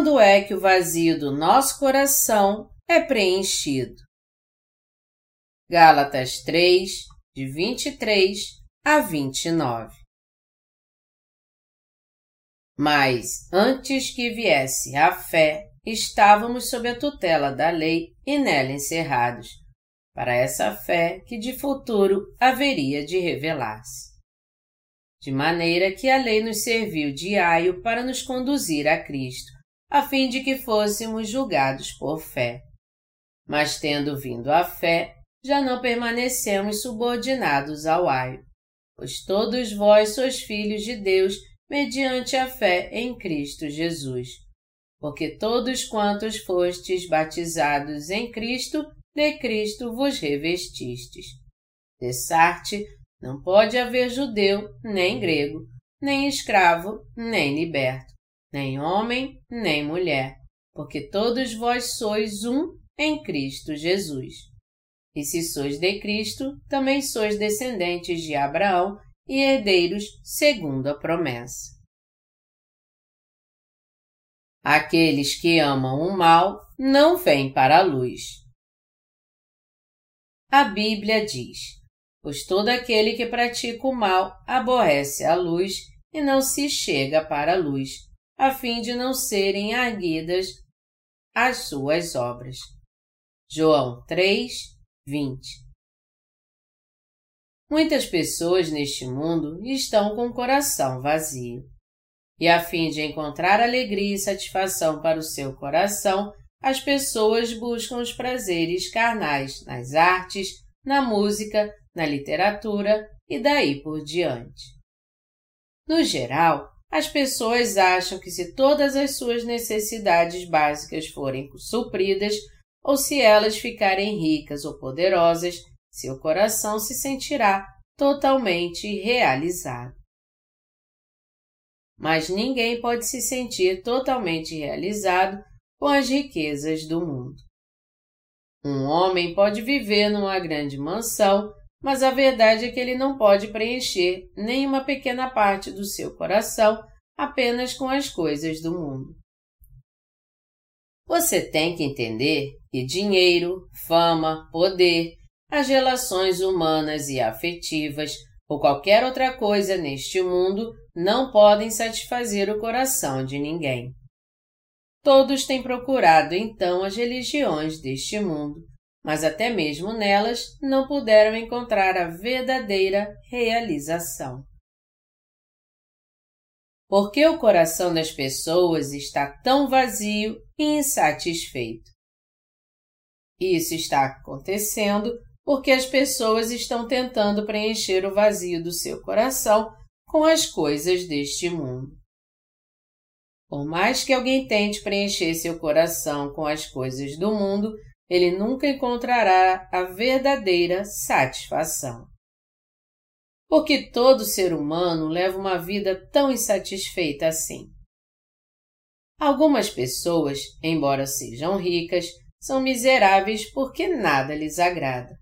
quando é que o vazio do nosso coração é preenchido. Gálatas 3, de 23 a 29 Mas, antes que viesse a fé, estávamos sob a tutela da lei e nela encerrados, para essa fé que de futuro haveria de revelar-se. De maneira que a lei nos serviu de aio para nos conduzir a Cristo, a fim de que fôssemos julgados por fé. Mas tendo vindo a fé, já não permanecemos subordinados ao aio, pois todos vós sois filhos de Deus mediante a fé em Cristo Jesus. Porque todos quantos fostes batizados em Cristo, de Cristo vos revestistes. De Sarte, não pode haver judeu, nem grego, nem escravo, nem liberto, nem homem, nem mulher, porque todos vós sois um em Cristo Jesus. E se sois de Cristo, também sois descendentes de Abraão e herdeiros segundo a promessa. Aqueles que amam o mal não vêm para a luz. A Bíblia diz: Pois todo aquele que pratica o mal aborrece a luz e não se chega para a luz, a fim de não serem arguidas as suas obras. João 3, 20 Muitas pessoas neste mundo estão com o coração vazio. E a fim de encontrar alegria e satisfação para o seu coração, as pessoas buscam os prazeres carnais nas artes, na música, na literatura e daí por diante. No geral, as pessoas acham que se todas as suas necessidades básicas forem supridas, ou se elas ficarem ricas ou poderosas, seu coração se sentirá totalmente realizado. Mas ninguém pode se sentir totalmente realizado com as riquezas do mundo. Um homem pode viver numa grande mansão mas a verdade é que ele não pode preencher nem uma pequena parte do seu coração apenas com as coisas do mundo. Você tem que entender que dinheiro, fama, poder, as relações humanas e afetivas ou qualquer outra coisa neste mundo não podem satisfazer o coração de ninguém. Todos têm procurado então as religiões deste mundo, mas até mesmo nelas não puderam encontrar a verdadeira realização. Por que o coração das pessoas está tão vazio e insatisfeito? Isso está acontecendo porque as pessoas estão tentando preencher o vazio do seu coração com as coisas deste mundo. Por mais que alguém tente preencher seu coração com as coisas do mundo, ele nunca encontrará a verdadeira satisfação. Porque todo ser humano leva uma vida tão insatisfeita assim. Algumas pessoas, embora sejam ricas, são miseráveis porque nada lhes agrada.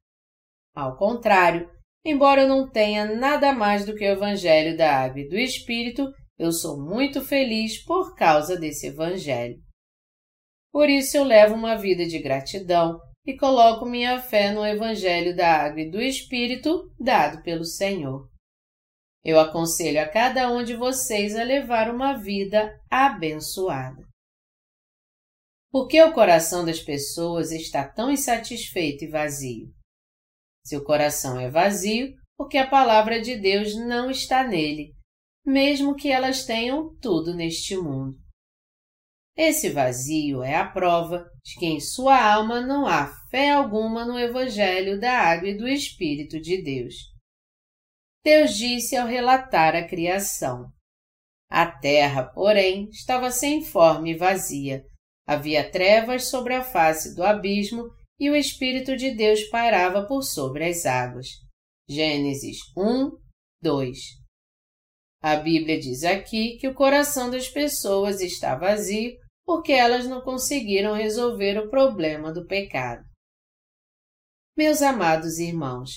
Ao contrário, embora eu não tenha nada mais do que o Evangelho da Água e do Espírito, eu sou muito feliz por causa desse Evangelho. Por isso eu levo uma vida de gratidão e coloco minha fé no Evangelho da Água e do Espírito dado pelo Senhor. Eu aconselho a cada um de vocês a levar uma vida abençoada. Por que o coração das pessoas está tão insatisfeito e vazio? Seu coração é vazio porque a palavra de Deus não está nele, mesmo que elas tenham tudo neste mundo. Esse vazio é a prova de que em sua alma não há fé alguma no Evangelho da Água e do Espírito de Deus. Deus disse ao relatar a criação: A terra, porém, estava sem forma e vazia. Havia trevas sobre a face do abismo e o Espírito de Deus pairava por sobre as águas. Gênesis 1, 2. A Bíblia diz aqui que o coração das pessoas está vazio porque elas não conseguiram resolver o problema do pecado. Meus amados irmãos,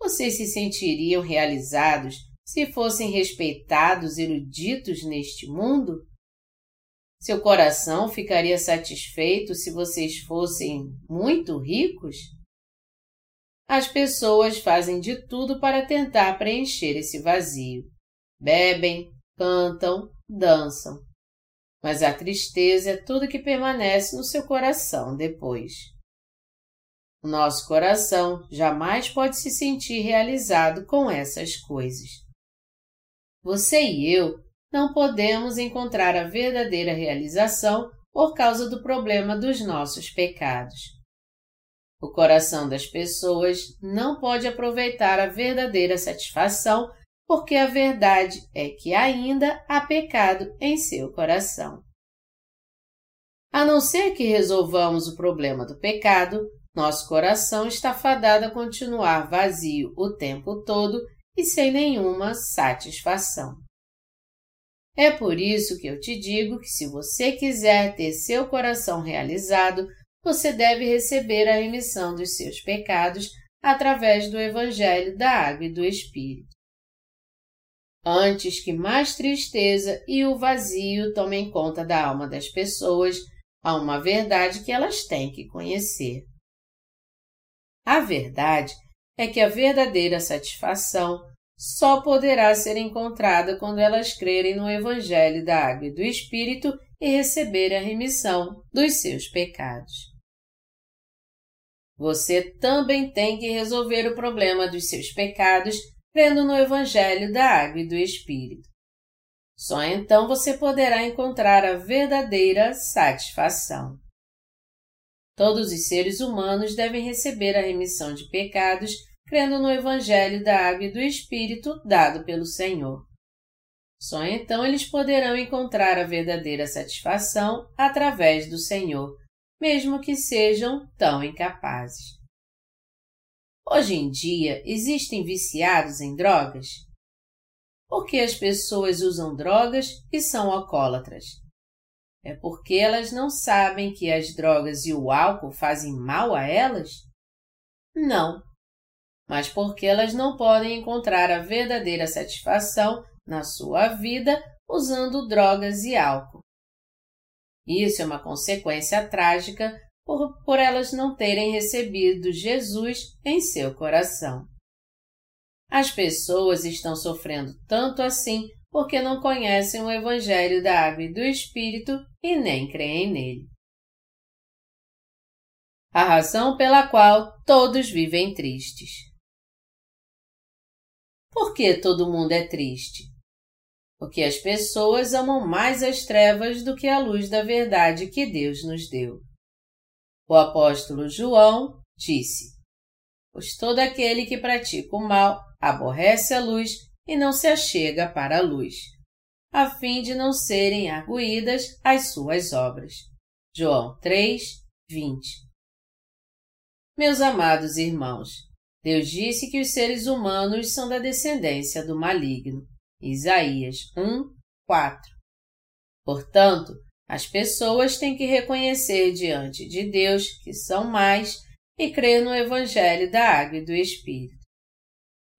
vocês se sentiriam realizados se fossem respeitados eruditos neste mundo? Seu coração ficaria satisfeito se vocês fossem muito ricos? As pessoas fazem de tudo para tentar preencher esse vazio. Bebem, cantam, dançam. Mas a tristeza é tudo que permanece no seu coração depois. O nosso coração jamais pode se sentir realizado com essas coisas. Você e eu não podemos encontrar a verdadeira realização por causa do problema dos nossos pecados. O coração das pessoas não pode aproveitar a verdadeira satisfação porque a verdade é que ainda há pecado em seu coração. A não ser que resolvamos o problema do pecado, nosso coração está fadado a continuar vazio o tempo todo e sem nenhuma satisfação. É por isso que eu te digo que se você quiser ter seu coração realizado, você deve receber a remissão dos seus pecados através do Evangelho da Água e do Espírito. Antes que mais tristeza e o vazio tomem conta da alma das pessoas, há uma verdade que elas têm que conhecer. A verdade é que a verdadeira satisfação só poderá ser encontrada quando elas crerem no Evangelho da Água e do Espírito e receberem a remissão dos seus pecados. Você também tem que resolver o problema dos seus pecados crendo no Evangelho da Água e do Espírito. Só então você poderá encontrar a verdadeira satisfação. Todos os seres humanos devem receber a remissão de pecados crendo no Evangelho da Água e do Espírito dado pelo Senhor. Só então eles poderão encontrar a verdadeira satisfação através do Senhor, mesmo que sejam tão incapazes. Hoje em dia existem viciados em drogas? Por que as pessoas usam drogas e são alcoólatras? É porque elas não sabem que as drogas e o álcool fazem mal a elas? Não, mas porque elas não podem encontrar a verdadeira satisfação na sua vida usando drogas e álcool. Isso é uma consequência trágica por, por elas não terem recebido Jesus em seu coração. As pessoas estão sofrendo tanto assim porque não conhecem o Evangelho da Água e do Espírito e nem creem nele. A razão pela qual todos vivem tristes. Por que todo mundo é triste? Porque as pessoas amam mais as trevas do que a luz da verdade que Deus nos deu. O apóstolo João disse: Pois todo aquele que pratica o mal aborrece a luz e não se achega para a luz, a fim de não serem arguídas as suas obras. João 3, 20 Meus amados irmãos, Deus disse que os seres humanos são da descendência do maligno. Isaías 1, 4. Portanto, as pessoas têm que reconhecer diante de Deus que são mais e crer no Evangelho da Água e do Espírito.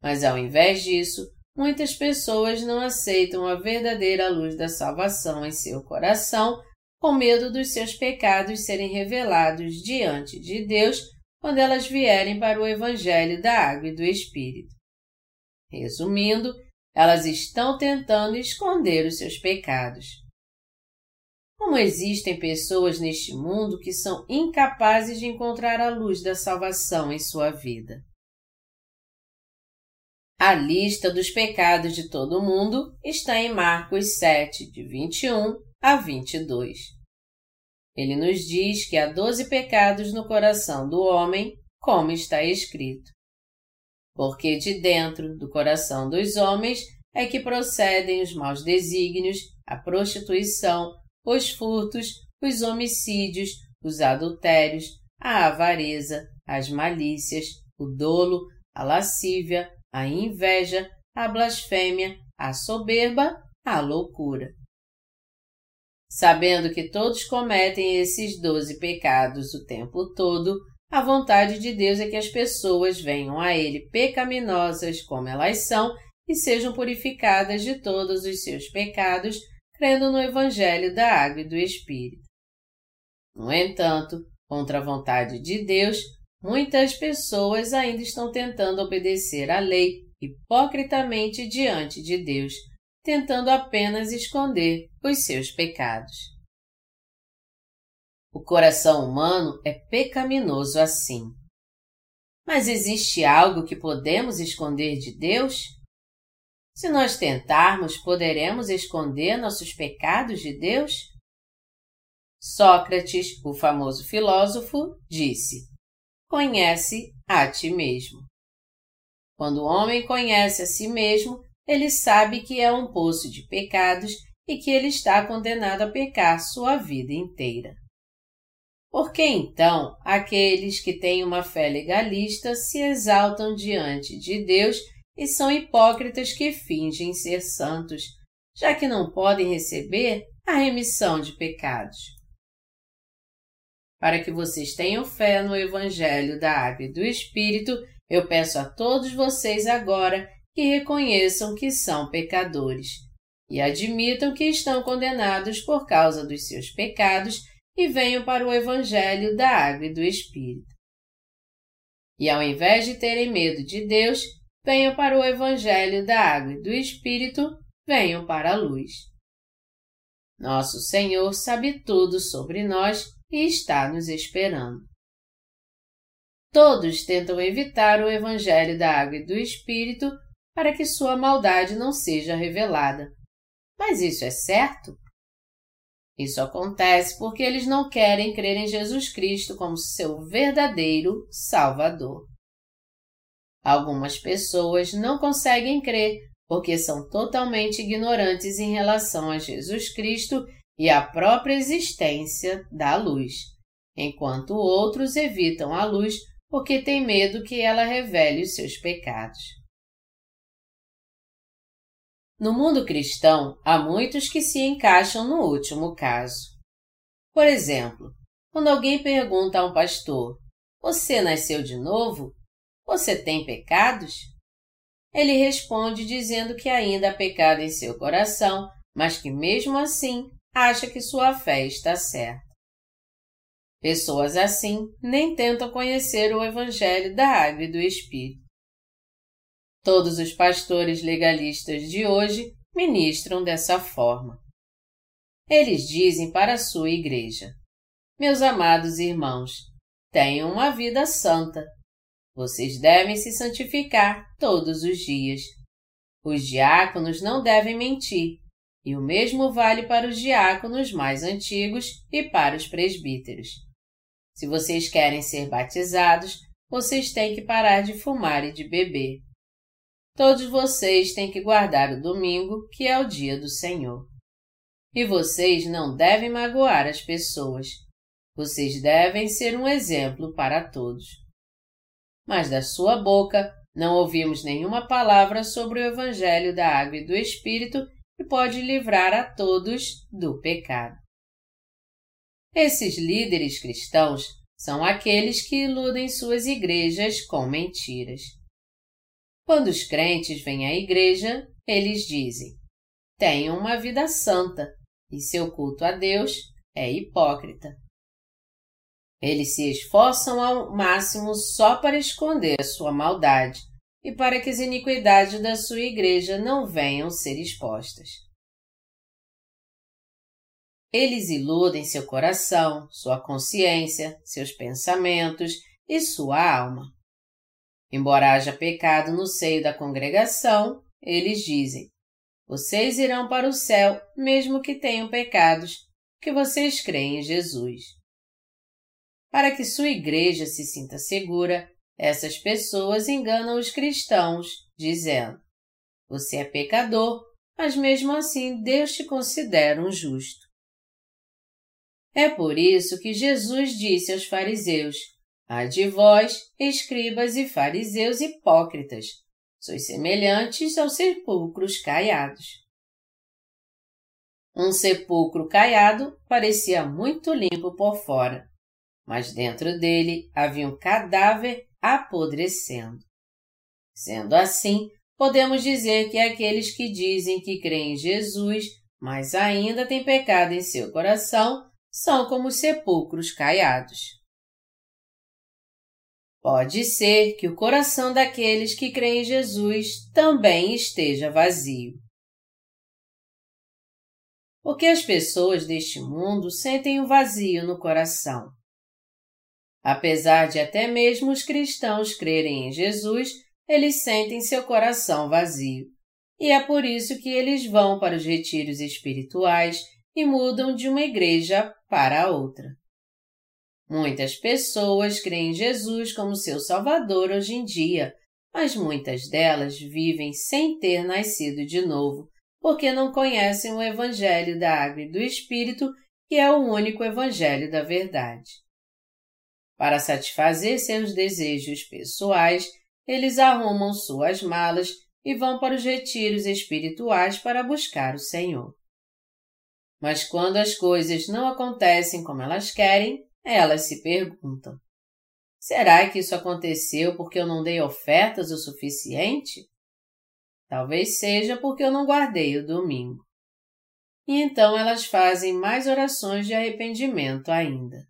Mas ao invés disso, muitas pessoas não aceitam a verdadeira luz da salvação em seu coração, com medo dos seus pecados serem revelados diante de Deus quando elas vierem para o Evangelho da Água e do Espírito. Resumindo, elas estão tentando esconder os seus pecados. Como existem pessoas neste mundo que são incapazes de encontrar a luz da salvação em sua vida? A lista dos pecados de todo mundo está em Marcos 7, de 21 a 22. Ele nos diz que há doze pecados no coração do homem, como está escrito. Porque de dentro do coração dos homens é que procedem os maus desígnios, a prostituição, os furtos, os homicídios, os adultérios, a avareza, as malícias, o dolo, a lascívia, a inveja, a blasfêmia, a soberba, a loucura. Sabendo que todos cometem esses doze pecados o tempo todo, a vontade de Deus é que as pessoas venham a Ele pecaminosas como elas são e sejam purificadas de todos os seus pecados, crendo no Evangelho da Água e do Espírito. No entanto, contra a vontade de Deus, muitas pessoas ainda estão tentando obedecer à lei hipocritamente diante de Deus, tentando apenas esconder os seus pecados. O coração humano é pecaminoso assim. Mas existe algo que podemos esconder de Deus? Se nós tentarmos, poderemos esconder nossos pecados de Deus? Sócrates, o famoso filósofo, disse: Conhece a ti mesmo. Quando o homem conhece a si mesmo, ele sabe que é um poço de pecados e que ele está condenado a pecar sua vida inteira. Por que então aqueles que têm uma fé legalista se exaltam diante de Deus e são hipócritas que fingem ser santos, já que não podem receber a remissão de pecados? Para que vocês tenham fé no Evangelho da Água e do Espírito, eu peço a todos vocês agora que reconheçam que são pecadores e admitam que estão condenados por causa dos seus pecados e venham para o Evangelho da Água e do Espírito. E ao invés de terem medo de Deus, venham para o Evangelho da Água e do Espírito, venham para a luz. Nosso Senhor sabe tudo sobre nós e está nos esperando. Todos tentam evitar o Evangelho da Água e do Espírito para que sua maldade não seja revelada. Mas isso é certo? Isso acontece porque eles não querem crer em Jesus Cristo como seu verdadeiro Salvador. Algumas pessoas não conseguem crer porque são totalmente ignorantes em relação a Jesus Cristo e à própria existência da luz, enquanto outros evitam a luz porque têm medo que ela revele os seus pecados. No mundo cristão, há muitos que se encaixam no último caso. Por exemplo, quando alguém pergunta a um pastor: Você nasceu de novo? Você tem pecados? Ele responde dizendo que ainda há pecado em seu coração, mas que mesmo assim acha que sua fé está certa. Pessoas assim nem tentam conhecer o Evangelho da Água e do Espírito. Todos os pastores legalistas de hoje ministram dessa forma. Eles dizem para a sua igreja: Meus amados irmãos, tenham uma vida santa. Vocês devem se santificar todos os dias. Os diáconos não devem mentir, e o mesmo vale para os diáconos mais antigos e para os presbíteros. Se vocês querem ser batizados, vocês têm que parar de fumar e de beber. Todos vocês têm que guardar o domingo, que é o dia do Senhor. E vocês não devem magoar as pessoas. Vocês devem ser um exemplo para todos. Mas da sua boca não ouvimos nenhuma palavra sobre o Evangelho da Água e do Espírito que pode livrar a todos do pecado. Esses líderes cristãos são aqueles que iludem suas igrejas com mentiras. Quando os crentes vêm à igreja, eles dizem: tenham uma vida santa e seu culto a Deus é hipócrita. Eles se esforçam ao máximo só para esconder a sua maldade e para que as iniquidades da sua igreja não venham ser expostas. Eles iludem seu coração, sua consciência, seus pensamentos e sua alma. Embora haja pecado no seio da congregação, eles dizem: Vocês irão para o céu, mesmo que tenham pecados, que vocês creem em Jesus. Para que sua igreja se sinta segura, essas pessoas enganam os cristãos, dizendo: Você é pecador, mas mesmo assim Deus te considera um justo. É por isso que Jesus disse aos fariseus: Ai de vós, escribas e fariseus hipócritas, sois semelhantes aos sepulcros caiados. Um sepulcro caiado parecia muito limpo por fora, mas dentro dele havia um cadáver apodrecendo. Sendo assim, podemos dizer que aqueles que dizem que creem em Jesus mas ainda têm pecado em seu coração são como sepulcros caiados. Pode ser que o coração daqueles que creem em Jesus também esteja vazio. Porque as pessoas deste mundo sentem um vazio no coração. Apesar de até mesmo os cristãos crerem em Jesus, eles sentem seu coração vazio. E é por isso que eles vão para os retiros espirituais e mudam de uma igreja para outra. Muitas pessoas creem em Jesus como seu Salvador hoje em dia, mas muitas delas vivem sem ter nascido de novo, porque não conhecem o Evangelho da Água e do Espírito, que é o único Evangelho da verdade. Para satisfazer seus desejos pessoais, eles arrumam suas malas e vão para os retiros espirituais para buscar o Senhor. Mas quando as coisas não acontecem como elas querem, elas se perguntam: será que isso aconteceu porque eu não dei ofertas o suficiente? Talvez seja porque eu não guardei o domingo. E então elas fazem mais orações de arrependimento ainda.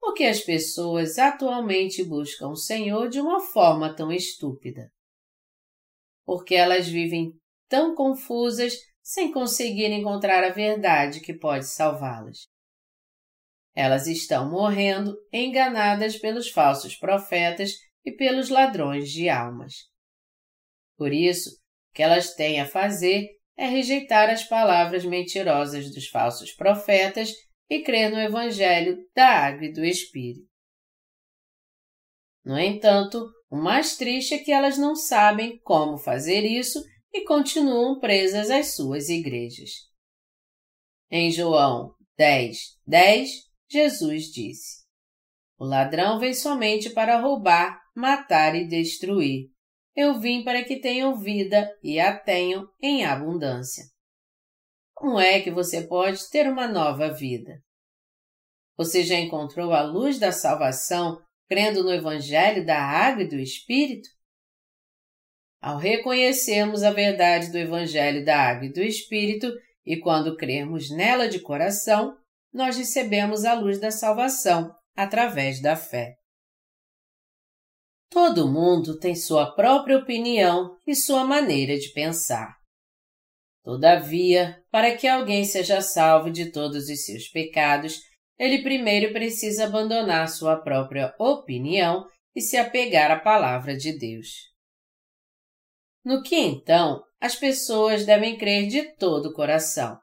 Por que as pessoas atualmente buscam o Senhor de uma forma tão estúpida? Porque elas vivem tão confusas sem conseguir encontrar a verdade que pode salvá-las. Elas estão morrendo enganadas pelos falsos profetas e pelos ladrões de almas. Por isso, o que elas têm a fazer é rejeitar as palavras mentirosas dos falsos profetas e crer no Evangelho da Água e do Espírito. No entanto, o mais triste é que elas não sabem como fazer isso e continuam presas às suas igrejas. Em João 10, 10, Jesus disse: O ladrão vem somente para roubar, matar e destruir. Eu vim para que tenham vida e a tenham em abundância. Como é que você pode ter uma nova vida? Você já encontrou a luz da salvação crendo no Evangelho da Água e do Espírito? Ao reconhecermos a verdade do Evangelho da Água e do Espírito e quando crermos nela de coração, nós recebemos a luz da salvação através da fé. Todo mundo tem sua própria opinião e sua maneira de pensar. Todavia, para que alguém seja salvo de todos os seus pecados, ele primeiro precisa abandonar sua própria opinião e se apegar à palavra de Deus. No que então as pessoas devem crer de todo o coração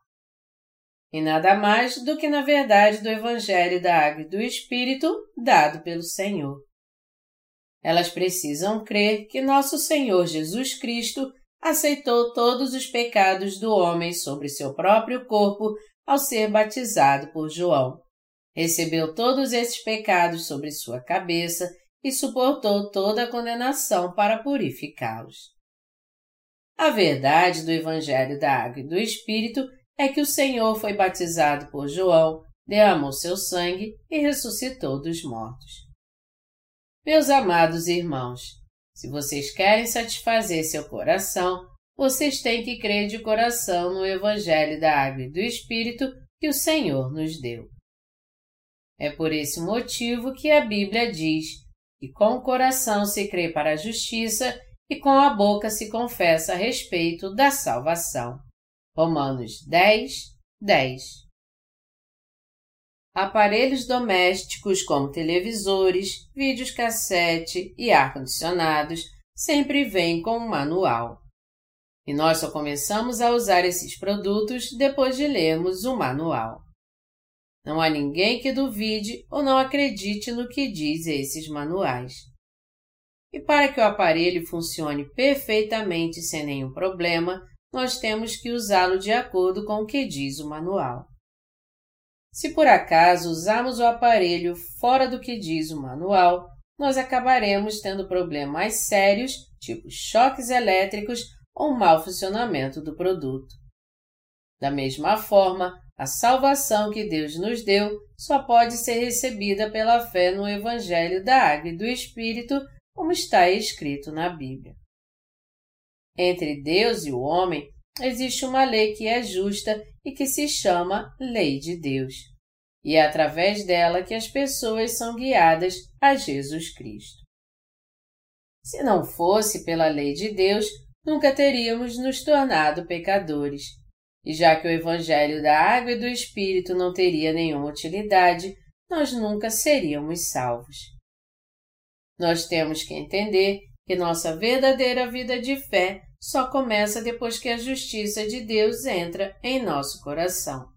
e nada mais do que na verdade do Evangelho da Água e do Espírito dado pelo Senhor. Elas precisam crer que nosso Senhor Jesus Cristo aceitou todos os pecados do homem sobre seu próprio corpo ao ser batizado por João. Recebeu todos esses pecados sobre sua cabeça e suportou toda a condenação para purificá-los. A verdade do Evangelho da Água e do Espírito é que o Senhor foi batizado por João, derramou seu sangue e ressuscitou dos mortos. Meus amados irmãos, se vocês querem satisfazer seu coração, vocês têm que crer de coração no Evangelho da Água e do Espírito que o Senhor nos deu. É por esse motivo que a Bíblia diz que com o coração se crê para a justiça e com a boca se confessa a respeito da salvação. Romanos 10, 10. Aparelhos domésticos como televisores, vídeos cassete e ar-condicionados sempre vêm com um manual. E nós só começamos a usar esses produtos depois de lermos o manual. Não há ninguém que duvide ou não acredite no que diz esses manuais. E para que o aparelho funcione perfeitamente sem nenhum problema, nós temos que usá-lo de acordo com o que diz o manual. Se por acaso usarmos o aparelho fora do que diz o manual, nós acabaremos tendo problemas sérios, tipo choques elétricos ou mau funcionamento do produto. Da mesma forma, a salvação que Deus nos deu só pode ser recebida pela fé no Evangelho da Água e do Espírito, como está escrito na Bíblia. Entre Deus e o homem existe uma lei que é justa e que se chama Lei de Deus. E é através dela que as pessoas são guiadas a Jesus Cristo. Se não fosse pela lei de Deus, nunca teríamos nos tornado pecadores. E já que o Evangelho da Água e do Espírito não teria nenhuma utilidade, nós nunca seríamos salvos. Nós temos que entender que nossa verdadeira vida de fé só começa depois que a justiça de Deus entra em nosso coração.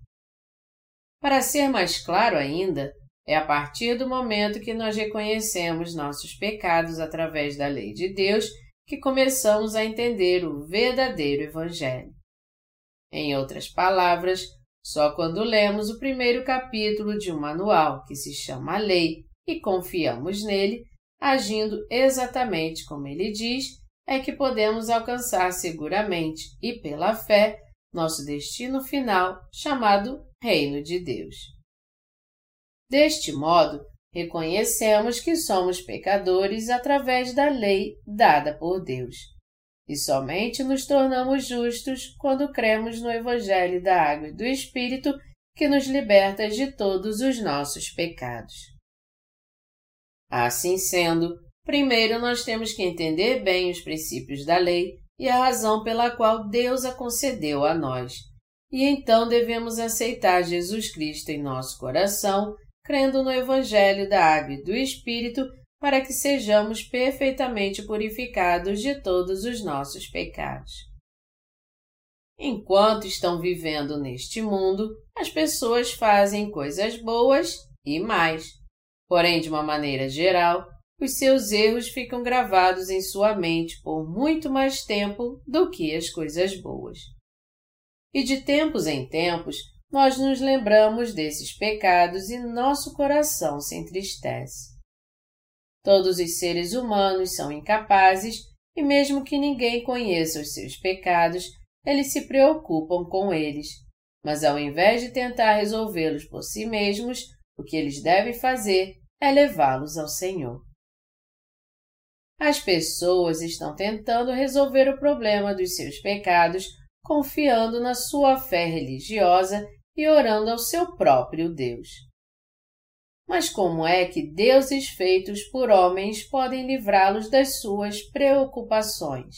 Para ser mais claro ainda, é a partir do momento que nós reconhecemos nossos pecados através da lei de Deus que começamos a entender o verdadeiro Evangelho. Em outras palavras, só quando lemos o primeiro capítulo de um manual que se chama Lei e confiamos nele, agindo exatamente como ele diz, é que podemos alcançar seguramente e pela fé nosso destino final, chamado Reino de Deus. Deste modo, reconhecemos que somos pecadores através da lei dada por Deus. E somente nos tornamos justos quando cremos no Evangelho da Água e do Espírito que nos liberta de todos os nossos pecados. Assim sendo, primeiro nós temos que entender bem os princípios da lei e a razão pela qual Deus a concedeu a nós. E então devemos aceitar Jesus Cristo em nosso coração crendo no Evangelho da Água e do Espírito, para que sejamos perfeitamente purificados de todos os nossos pecados. Enquanto estão vivendo neste mundo, as pessoas fazem coisas boas e mais. Porém, de uma maneira geral, os seus erros ficam gravados em sua mente por muito mais tempo do que as coisas boas. E de tempos em tempos, nós nos lembramos desses pecados e nosso coração se entristece. Todos os seres humanos são incapazes e, mesmo que ninguém conheça os seus pecados, eles se preocupam com eles. Mas, ao invés de tentar resolvê-los por si mesmos, o que eles devem fazer é levá-los ao Senhor. As pessoas estão tentando resolver o problema dos seus pecados confiando na sua fé religiosa e orando ao seu próprio Deus. Mas como é que deuses feitos por homens podem livrá-los das suas preocupações?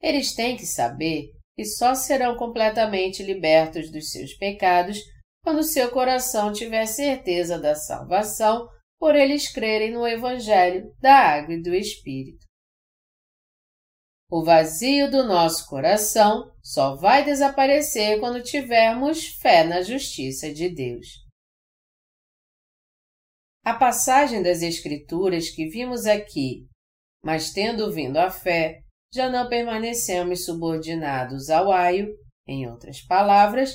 Eles têm que saber que só serão completamente libertos dos seus pecados quando seu coração tiver certeza da salvação por eles crerem no Evangelho da Água e do Espírito. O vazio do nosso coração só vai desaparecer quando tivermos fé na justiça de Deus. A passagem das Escrituras que vimos aqui, mas tendo vindo a fé, já não permanecemos subordinados ao aio, em outras palavras,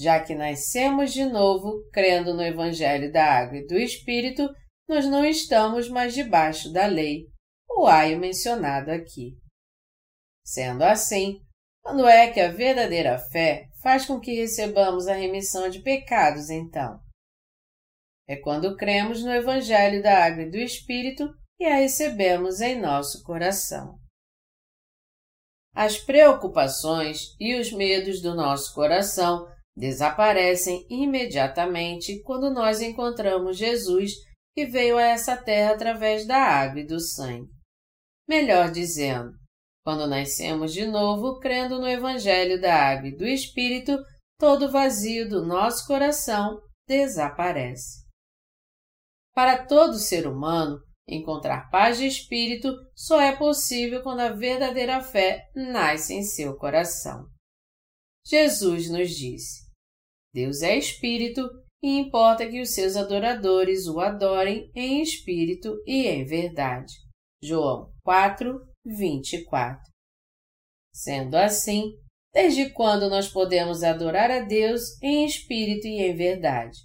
já que nascemos de novo, crendo no Evangelho da Água e do Espírito, nós não estamos mais debaixo da lei, o aio mencionado aqui. Sendo assim, quando é que a verdadeira fé faz com que recebamos a remissão de pecados, então? É quando cremos no Evangelho da Água e do Espírito e a recebemos em nosso coração. As preocupações e os medos do nosso coração desaparecem imediatamente quando nós encontramos Jesus que veio a essa terra através da água e do sangue. Melhor dizendo, quando nascemos de novo, crendo no Evangelho da Água e do Espírito, todo vazio do nosso coração desaparece. Para todo ser humano, encontrar paz de espírito só é possível quando a verdadeira fé nasce em seu coração. Jesus nos disse: Deus é espírito e importa que os seus adoradores o adorem em espírito e em verdade. João 4, 24. Sendo assim, desde quando nós podemos adorar a Deus em espírito e em verdade?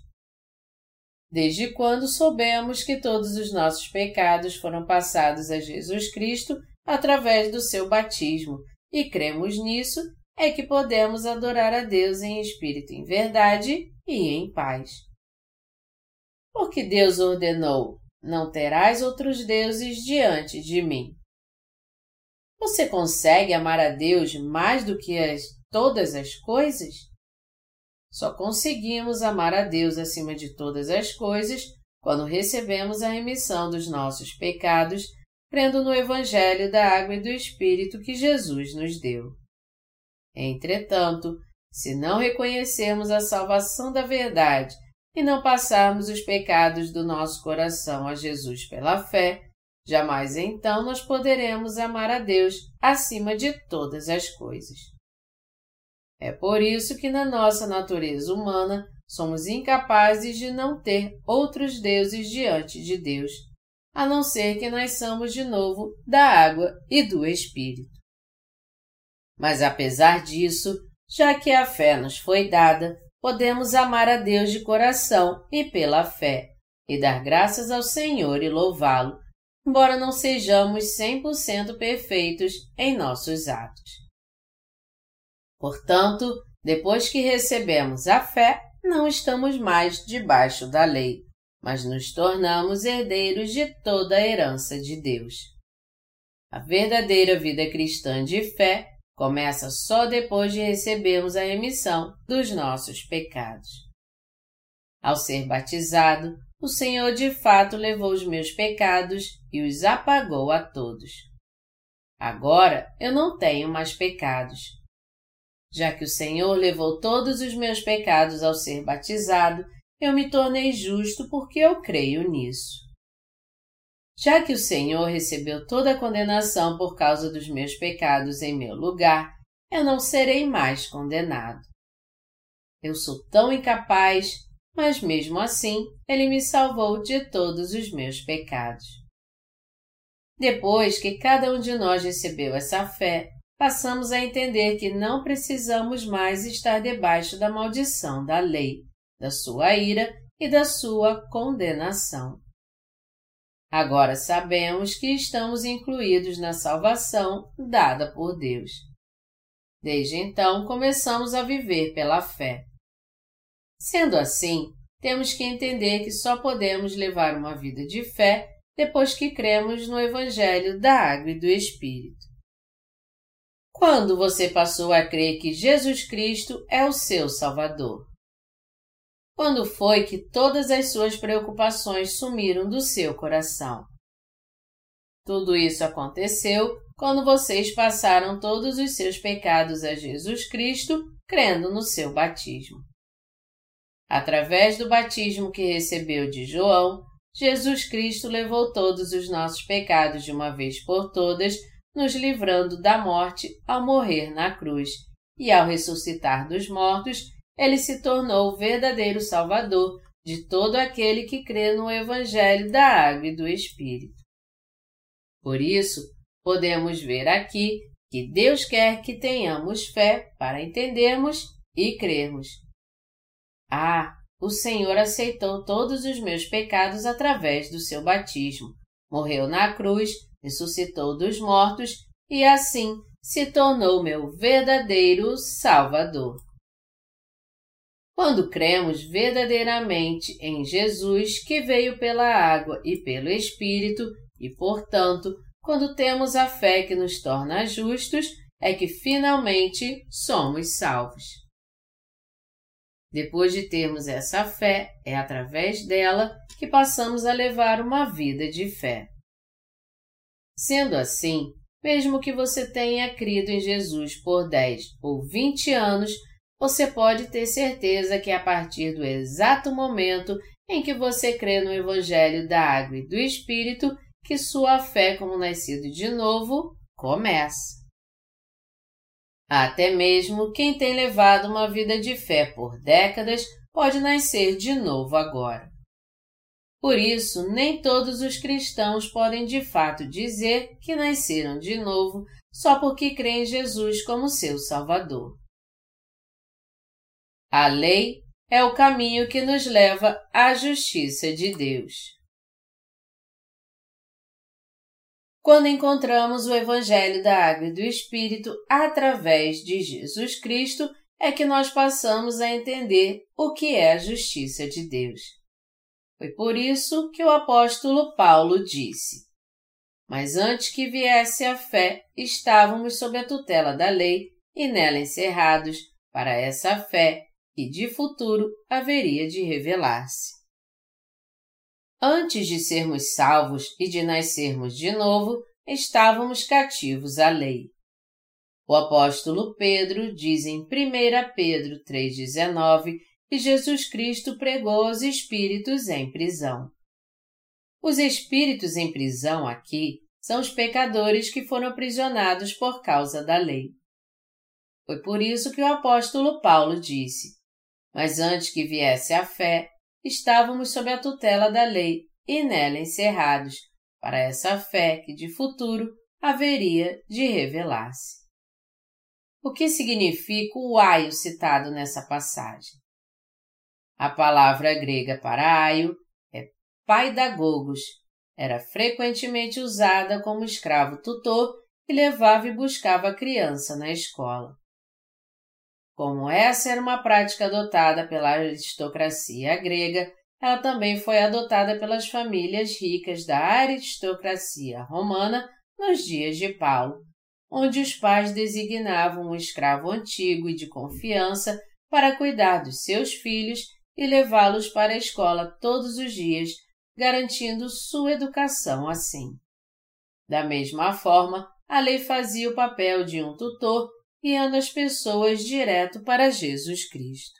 Desde quando soubemos que todos os nossos pecados foram passados a Jesus Cristo através do seu batismo e cremos nisso, é que podemos adorar a Deus em espírito e em verdade e em paz. Porque Deus ordenou: Não terás outros deuses diante de mim. você consegue amar a Deus mais do que as, todas as coisas? Só conseguimos amar a Deus acima de todas as coisas quando recebemos a remissão dos nossos pecados, crendo no Evangelho da Água e do Espírito que Jesus nos deu. Entretanto, se não reconhecermos a salvação da verdade e não passarmos os pecados do nosso coração a Jesus pela fé, jamais então nós poderemos amar a Deus acima de todas as coisas. É por isso que na nossa natureza humana somos incapazes de não ter outros deuses diante de Deus, a não ser que nasçamos de novo da água e do Espírito. Mas apesar disso, já que a fé nos foi dada, podemos amar a Deus de coração e pela fé, e dar graças ao Senhor e louvá-lo, embora não sejamos 100% perfeitos em nossos atos. Portanto, depois que recebemos a fé, não estamos mais debaixo da lei, mas nos tornamos herdeiros de toda a herança de Deus. A verdadeira vida cristã de fé começa só depois de recebermos a remissão dos nossos pecados. Ao ser batizado, o Senhor de fato levou os meus pecados e os apagou a todos. Agora eu não tenho mais pecados. Já que o Senhor levou todos os meus pecados ao ser batizado, eu me tornei justo porque eu creio nisso. Já que o Senhor recebeu toda a condenação por causa dos meus pecados em meu lugar, eu não serei mais condenado. Eu sou tão incapaz, mas mesmo assim Ele me salvou de todos os meus pecados. Depois que cada um de nós recebeu essa fé, passamos a entender que não precisamos mais estar debaixo da maldição da lei, da sua ira e da sua condenação. Agora sabemos que estamos incluídos na salvação dada por Deus. Desde então começamos a viver pela fé. Sendo assim, temos que entender que só podemos levar uma vida de fé depois que cremos no Evangelho da Água e do Espírito. Quando você passou a crer que Jesus Cristo é o seu Salvador? Quando foi que todas as suas preocupações sumiram do seu coração? Tudo isso aconteceu quando vocês passaram todos os seus pecados a Jesus Cristo, crendo no seu batismo. Através do batismo que recebeu de João, Jesus Cristo levou todos os nossos pecados de uma vez por todas, nos livrando da morte ao morrer na cruz, e ao ressuscitar dos mortos, ele se tornou o verdadeiro Salvador de todo aquele que crê no Evangelho da Água e do Espírito. Por isso, podemos ver aqui que Deus quer que tenhamos fé para entendermos e crermos. Ah, o Senhor aceitou todos os meus pecados através do seu batismo, morreu na cruz, ressuscitou dos mortos e assim se tornou meu verdadeiro Salvador. Quando cremos verdadeiramente em Jesus que veio pela água e pelo Espírito, e, portanto, quando temos a fé que nos torna justos, é que finalmente somos salvos. Depois de termos essa fé, é através dela que passamos a levar uma vida de fé. Sendo assim, mesmo que você tenha crido em Jesus por 10 ou 20 anos, você pode ter certeza que a partir do exato momento em que você crê no Evangelho da Água e do Espírito, que sua fé como nascido de novo começa. Até mesmo quem tem levado uma vida de fé por décadas pode nascer de novo agora. Por isso, nem todos os cristãos podem de fato dizer que nasceram de novo só porque creem em Jesus como seu Salvador. A lei é o caminho que nos leva à justiça de Deus. Quando encontramos o Evangelho da Água e do Espírito através de Jesus Cristo, é que nós passamos a entender o que é a justiça de Deus. Foi por isso que o apóstolo Paulo disse: Mas antes que viesse a fé, estávamos sob a tutela da lei e nela encerrados para essa fé que de futuro haveria de revelar-se. Antes de sermos salvos e de nascermos de novo, estávamos cativos à lei. O apóstolo Pedro diz em 1 Pedro 3,19 que Jesus Cristo pregou aos espíritos em prisão. Os espíritos em prisão aqui são os pecadores que foram aprisionados por causa da lei. Foi por isso que o apóstolo Paulo disse: Mas antes que viesse a fé, estávamos sob a tutela da lei e nela encerrados, para essa fé que de futuro haveria de revelar-se. O que significa o aio citado nessa passagem? A palavra grega para aio paidagogos. Era frequentemente usada como escravo tutor que levava e buscava a criança na escola. Como essa era uma prática adotada pela aristocracia grega, ela também foi adotada pelas famílias ricas da aristocracia romana nos dias de Paulo, onde os pais designavam um escravo antigo e de confiança para cuidar dos seus filhos e levá-los para a escola todos os dias garantindo sua educação assim. Da mesma forma, a lei fazia o papel de um tutor, guiando as pessoas direto para Jesus Cristo.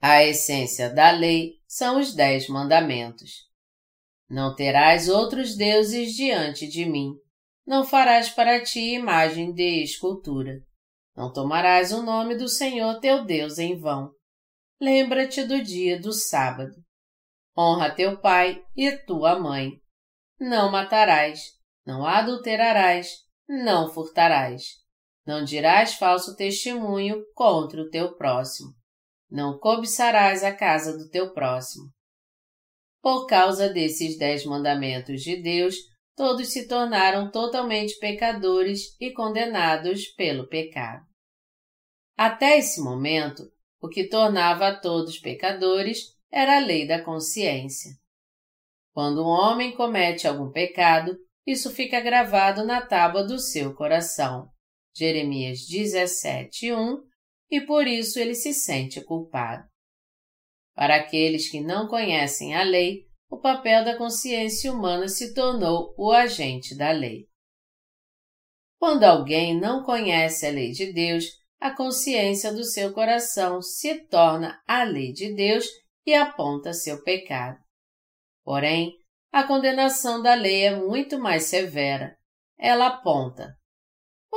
A essência da lei são os Dez Mandamentos. Não terás outros deuses diante de mim. Não farás para ti imagem de escultura. Não tomarás o nome do Senhor teu Deus em vão. Lembra-te do dia do sábado. Honra teu pai e tua mãe. Não matarás, não adulterarás, não furtarás. Não dirás falso testemunho contra o teu próximo. Não cobiçarás a casa do teu próximo. Por causa desses dez mandamentos de Deus, todos se tornaram totalmente pecadores e condenados pelo pecado. Até esse momento, o que tornava a todos pecadores era a lei da consciência. Quando um homem comete algum pecado, isso fica gravado na tábua do seu coração. Jeremias 17, 1, e por isso ele se sente culpado. Para aqueles que não conhecem a lei, o papel da consciência humana se tornou o agente da lei. Quando alguém não conhece a lei de Deus, a consciência do seu coração se torna a lei de Deus e aponta seu pecado. Porém, a condenação da lei é muito mais severa. Ela aponta: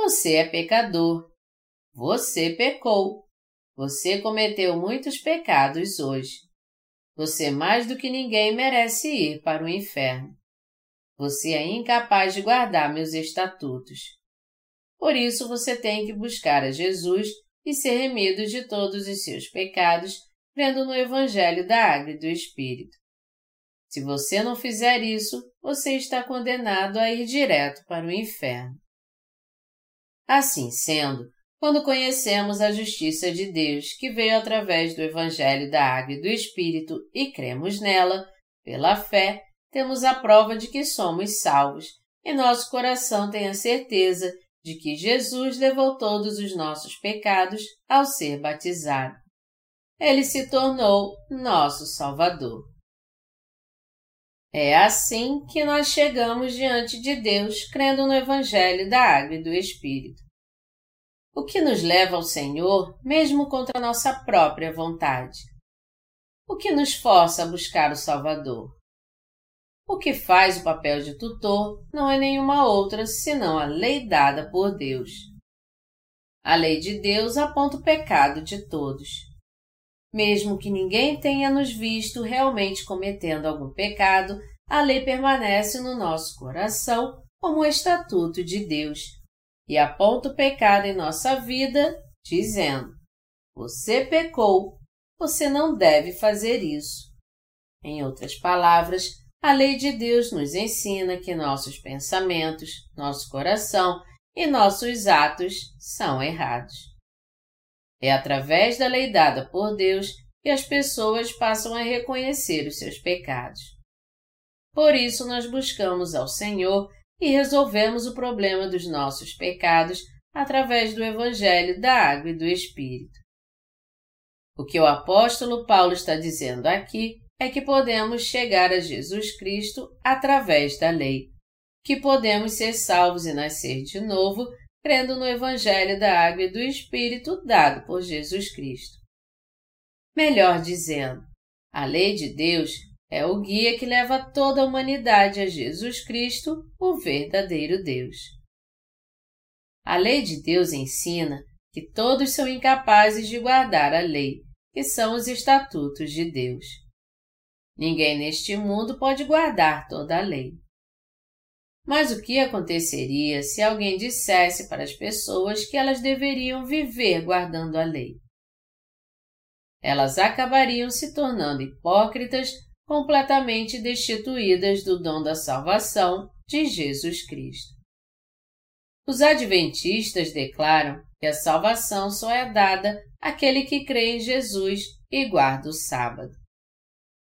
Você é pecador. Você pecou. Você cometeu muitos pecados hoje. Você mais do que ninguém merece ir para o inferno. Você é incapaz de guardar meus estatutos. Por isso você tem que buscar a Jesus e ser remido de todos os seus pecados crendo no Evangelho da Água e do Espírito. Se você não fizer isso, você está condenado a ir direto para o inferno. Assim sendo, quando conhecemos a justiça de Deus que veio através do Evangelho da Água e do Espírito e cremos nela, pela fé, temos a prova de que somos salvos e nosso coração tem a certeza de que Jesus levou todos os nossos pecados ao ser batizado ele se tornou nosso Salvador. É assim que nós chegamos diante de Deus crendo no Evangelho da Água e do Espírito. O que nos leva ao Senhor, mesmo contra nossa própria vontade? O que nos força a buscar o Salvador? O que faz o papel de tutor não é nenhuma outra senão a lei dada por Deus. A lei de Deus aponta o pecado de todos. Mesmo que ninguém tenha nos visto realmente cometendo algum pecado, a lei permanece no nosso coração como um estatuto de Deus e aponta o pecado em nossa vida, dizendo: Você pecou, você não deve fazer isso. Em outras palavras, a lei de Deus nos ensina que nossos pensamentos, nosso coração e nossos atos são errados. É através da lei dada por Deus que as pessoas passam a reconhecer os seus pecados. Por isso nós buscamos ao Senhor e resolvemos o problema dos nossos pecados através do Evangelho da Água e do Espírito. O que o apóstolo Paulo está dizendo aqui é que podemos chegar a Jesus Cristo através da lei, que podemos ser salvos e nascer de novo crendo no Evangelho da Água e do Espírito dado por Jesus Cristo. Melhor dizendo, a lei de Deus é o guia que leva toda a humanidade a Jesus Cristo, o verdadeiro Deus. A lei de Deus ensina que todos são incapazes de guardar a lei, que são os estatutos de Deus. Ninguém neste mundo pode guardar toda a lei. Mas o que aconteceria se alguém dissesse para as pessoas que elas deveriam viver guardando a lei? Elas acabariam se tornando hipócritas, completamente destituídas do dom da salvação de Jesus Cristo. Os adventistas declaram que a salvação só é dada àquele que crê em Jesus e guarda o sábado.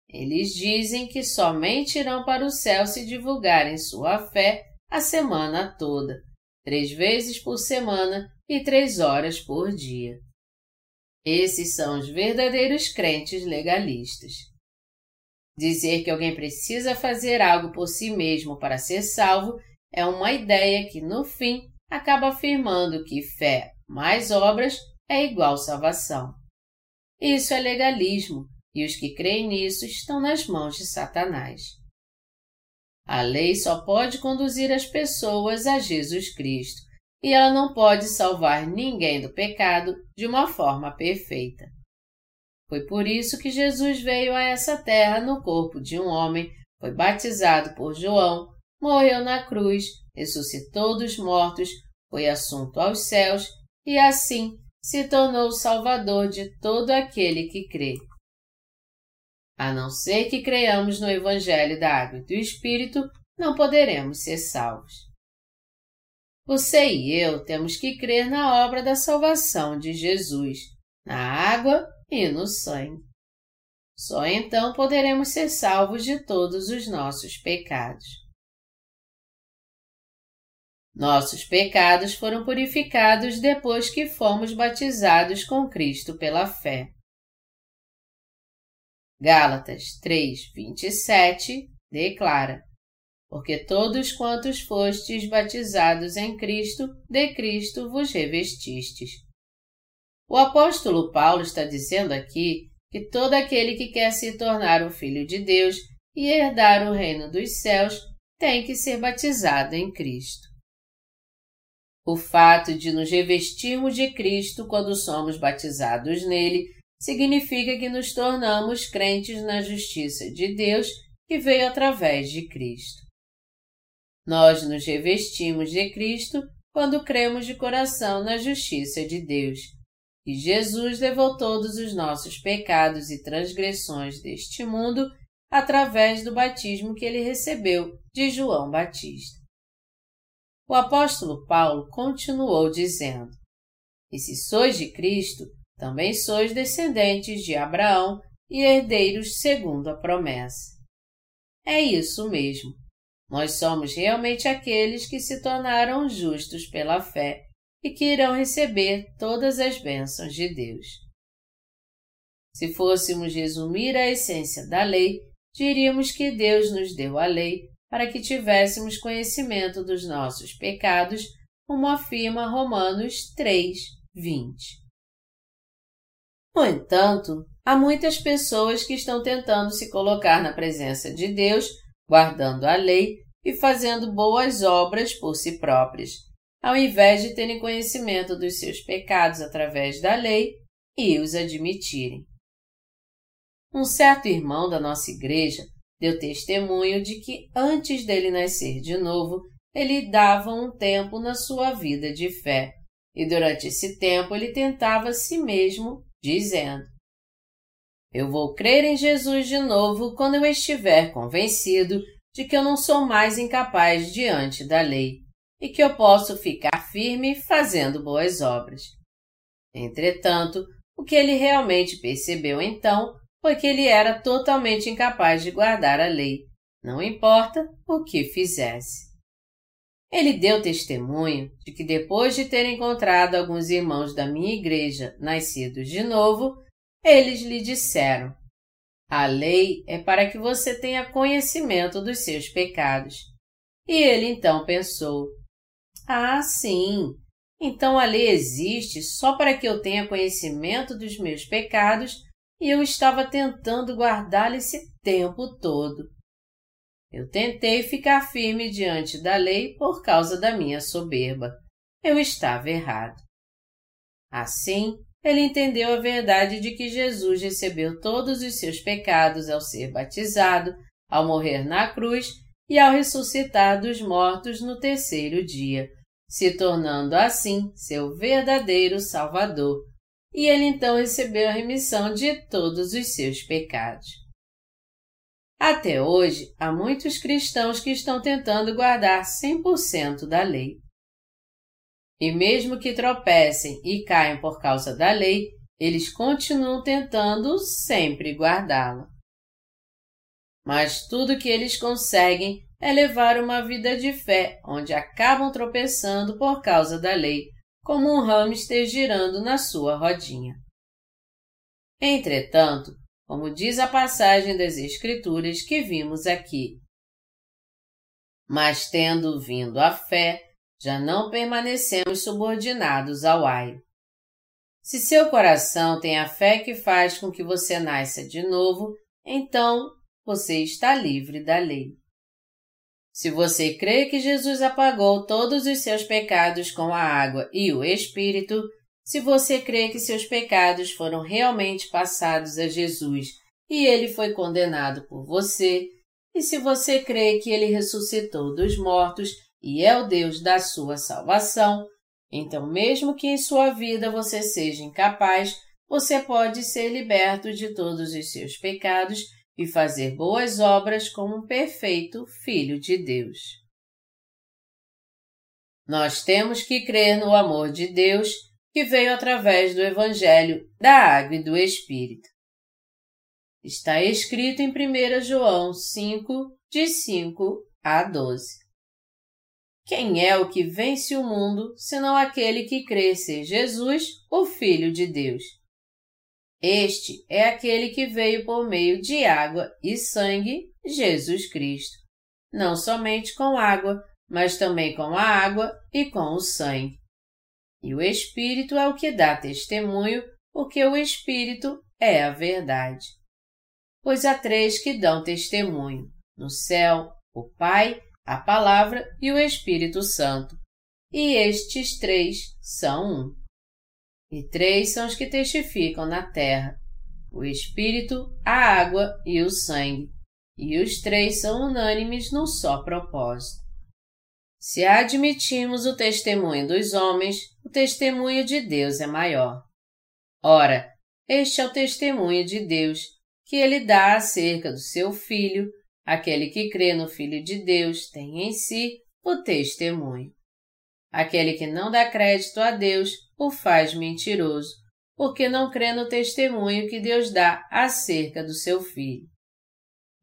Eles dizem que somente irão para o céu se divulgarem sua fé a semana toda, três vezes por semana e três horas por dia. Esses são os verdadeiros crentes legalistas. Dizer que alguém precisa fazer algo por si mesmo para ser salvo é uma ideia que, no fim, acaba afirmando que fé mais obras é igual salvação. Isso é legalismo e os que creem nisso estão nas mãos de Satanás. A lei só pode conduzir as pessoas a Jesus Cristo, e ela não pode salvar ninguém do pecado de uma forma perfeita. Foi por isso que Jesus veio a essa terra no corpo de um homem, foi batizado por João, morreu na cruz, ressuscitou dos mortos, foi assunto aos céus e assim se tornou o Salvador de todo aquele que crê a não ser que creiamos no Evangelho da Água e do Espírito, não poderemos ser salvos. Você e eu temos que crer na obra da salvação de Jesus, na água e no sangue. Só então poderemos ser salvos de todos os nossos pecados. Nossos pecados foram purificados depois que fomos batizados com Cristo pela fé. Gálatas 3, 27 declara: Porque todos quantos fostes batizados em Cristo, de Cristo vos revestistes. O apóstolo Paulo está dizendo aqui que todo aquele que quer se tornar um filho de Deus e herdar o reino dos céus tem que ser batizado em Cristo. O fato de nos revestirmos de Cristo quando somos batizados nele significa que nos tornamos crentes na justiça de Deus que veio através de Cristo. Nós nos revestimos de Cristo quando cremos de coração na justiça de Deus, e Jesus levou todos os nossos pecados e transgressões deste mundo através do batismo que ele recebeu de João Batista. O apóstolo Paulo continuou dizendo: E se sois de Cristo, também sois descendentes de Abraão e herdeiros segundo a promessa. É isso mesmo. Nós somos realmente aqueles que se tornaram justos pela fé e que irão receber todas as bênçãos de Deus. Se fôssemos resumir a essência da lei, diríamos que Deus nos deu a lei para que tivéssemos conhecimento dos nossos pecados, como afirma Romanos 3, 20. No entanto, há muitas pessoas que estão tentando se colocar na presença de Deus, guardando a lei e fazendo boas obras por si próprias, ao invés de terem conhecimento dos seus pecados através da lei e os admitirem. Um certo irmão da nossa igreja deu testemunho de que antes dele nascer de novo, ele dava um tempo na sua vida de fé, e durante esse tempo ele tentava a si mesmo dizendo: Eu vou crer em Jesus de novo quando eu estiver convencido de que eu não sou mais incapaz diante da lei e que eu posso ficar firme fazendo boas obras. Entretanto, o que ele realmente percebeu então foi que ele era totalmente incapaz de guardar a lei, não importa o que fizesse. Ele deu testemunho de que depois de ter encontrado alguns irmãos da minha igreja nascidos de novo, eles lhe disseram: A lei é para que você tenha conhecimento dos seus pecados. E ele então pensou: Ah, sim, então a lei existe só para que eu tenha conhecimento dos meus pecados e eu estava tentando guardá-la esse tempo todo. Eu tentei ficar firme diante da lei por causa da minha soberba. Eu estava errado. Assim, ele entendeu a verdade de que Jesus recebeu todos os seus pecados ao ser batizado, ao morrer na cruz e ao ressuscitar dos mortos no terceiro dia se tornando assim seu verdadeiro Salvador, e ele então recebeu a remissão de todos os seus pecados. Até hoje, há muitos cristãos que estão tentando guardar 100% da lei. E mesmo que tropecem e caiam por causa da lei, eles continuam tentando sempre guardá-la. Mas tudo que eles conseguem é levar uma vida de fé, onde acabam tropeçando por causa da lei, como um hamster girando na sua rodinha. Entretanto, como diz a passagem das Escrituras que vimos aqui, mas tendo vindo a fé, já não permanecemos subordinados ao aio. Se seu coração tem a fé que faz com que você nasça de novo, então você está livre da lei. Se você crê que Jesus apagou todos os seus pecados com a água e o Espírito, se você crê que seus pecados foram realmente passados a Jesus e ele foi condenado por você, e se você crê que ele ressuscitou dos mortos e é o Deus da sua salvação, então, mesmo que em sua vida você seja incapaz, você pode ser liberto de todos os seus pecados e fazer boas obras como um perfeito Filho de Deus. Nós temos que crer no amor de Deus que veio através do Evangelho da Água e do Espírito. Está escrito em 1 João 5, de 5 a 12. Quem é o que vence o mundo, senão aquele que crê ser Jesus, o Filho de Deus? Este é aquele que veio por meio de água e sangue, Jesus Cristo. Não somente com água, mas também com a água e com o sangue. E o Espírito é o que dá testemunho, porque o Espírito é a verdade. Pois há três que dão testemunho: no céu, o Pai, a Palavra e o Espírito Santo. E estes três são um. E três são os que testificam na terra: o Espírito, a água e o sangue. E os três são unânimes num só propósito. Se admitimos o testemunho dos homens, o testemunho de Deus é maior. Ora, este é o testemunho de Deus, que ele dá acerca do seu Filho, aquele que crê no Filho de Deus tem em si o testemunho. Aquele que não dá crédito a Deus o faz mentiroso, porque não crê no testemunho que Deus dá acerca do seu Filho.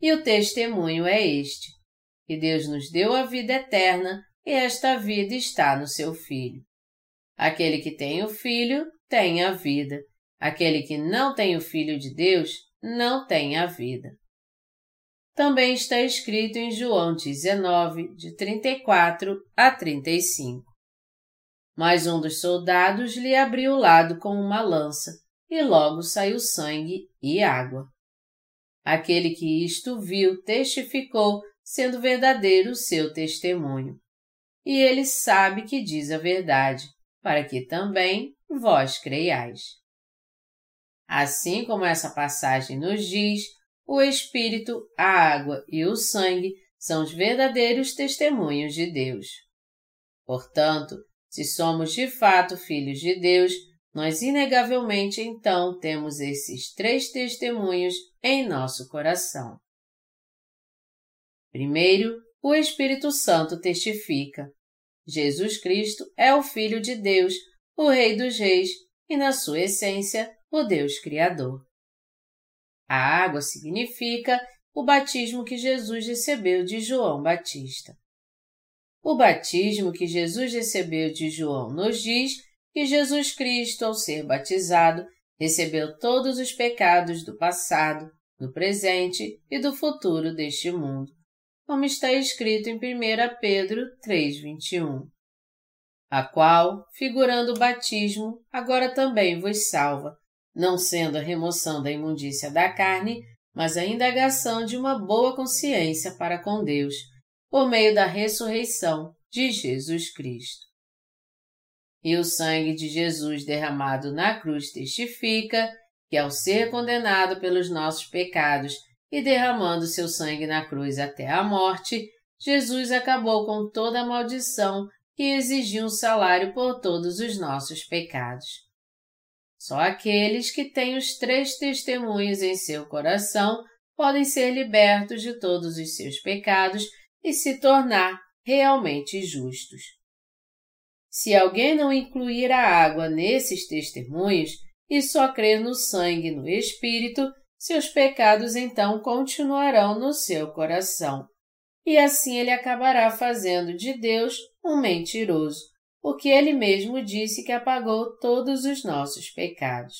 E o testemunho é este: que Deus nos deu a vida eterna e esta vida está no seu Filho. Aquele que tem o Filho tem a vida. Aquele que não tem o Filho de Deus não tem a vida. Também está escrito em João 19, de 34 a 35. Mas um dos soldados lhe abriu o lado com uma lança, e logo saiu sangue e água. Aquele que isto viu testificou, sendo verdadeiro o seu testemunho. E ele sabe que diz a verdade, para que também vós creiais. Assim como essa passagem nos diz, o Espírito, a água e o sangue são os verdadeiros testemunhos de Deus. Portanto, se somos de fato filhos de Deus, nós inegavelmente então temos esses três testemunhos em nosso coração. Primeiro, o Espírito Santo testifica. Jesus Cristo é o Filho de Deus, o Rei dos Reis e, na sua essência, o Deus Criador. A água significa o batismo que Jesus recebeu de João Batista. O batismo que Jesus recebeu de João nos diz que Jesus Cristo, ao ser batizado, recebeu todos os pecados do passado, do presente e do futuro deste mundo, como está escrito em 1 Pedro 3,21, a qual, figurando o batismo, agora também vos salva, não sendo a remoção da imundícia da carne, mas a indagação de uma boa consciência para com Deus, por meio da ressurreição de Jesus Cristo. E o sangue de Jesus derramado na cruz testifica que, ao ser condenado pelos nossos pecados e derramando seu sangue na cruz até a morte, Jesus acabou com toda a maldição que exigia um salário por todos os nossos pecados. Só aqueles que têm os três testemunhos em seu coração podem ser libertos de todos os seus pecados e se tornar realmente justos. Se alguém não incluir a água nesses testemunhos e só crer no sangue e no Espírito, seus pecados então continuarão no seu coração. E assim ele acabará fazendo de Deus um mentiroso, porque ele mesmo disse que apagou todos os nossos pecados.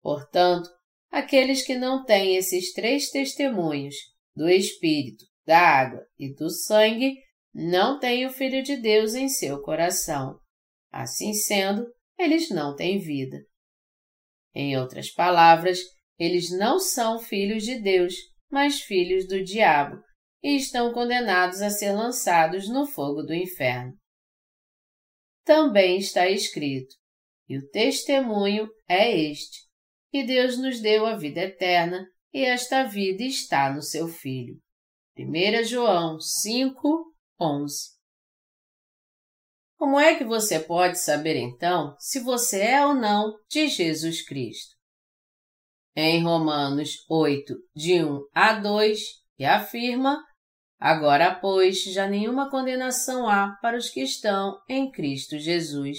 Portanto, aqueles que não têm esses três testemunhos, do Espírito, da água e do sangue, não têm o Filho de Deus em seu coração. Assim sendo, eles não têm vida. Em outras palavras, eles não são filhos de Deus, mas filhos do diabo, e estão condenados a ser lançados no fogo do inferno. Também está escrito: E o testemunho é este, que Deus nos deu a vida eterna, e esta vida está no seu Filho. 1 João 5, 11. Como é que você pode saber então se você é ou não de Jesus Cristo? Em Romanos 8, de 1 a 2, que afirma: Agora, pois, já nenhuma condenação há para os que estão em Cristo Jesus,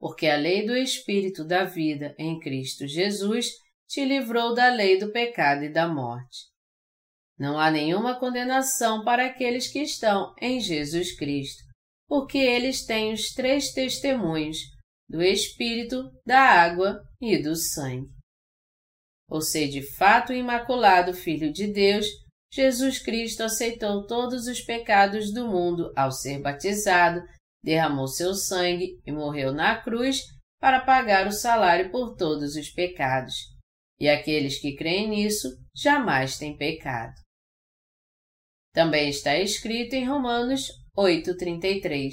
porque a lei do Espírito da vida em Cristo Jesus te livrou da lei do pecado e da morte. Não há nenhuma condenação para aqueles que estão em Jesus Cristo, porque eles têm os três testemunhos do Espírito, da água e do sangue. Ou ser de fato imaculado Filho de Deus, Jesus Cristo aceitou todos os pecados do mundo ao ser batizado, derramou seu sangue e morreu na cruz para pagar o salário por todos os pecados. E aqueles que creem nisso jamais têm pecado. Também está escrito em Romanos 8,33: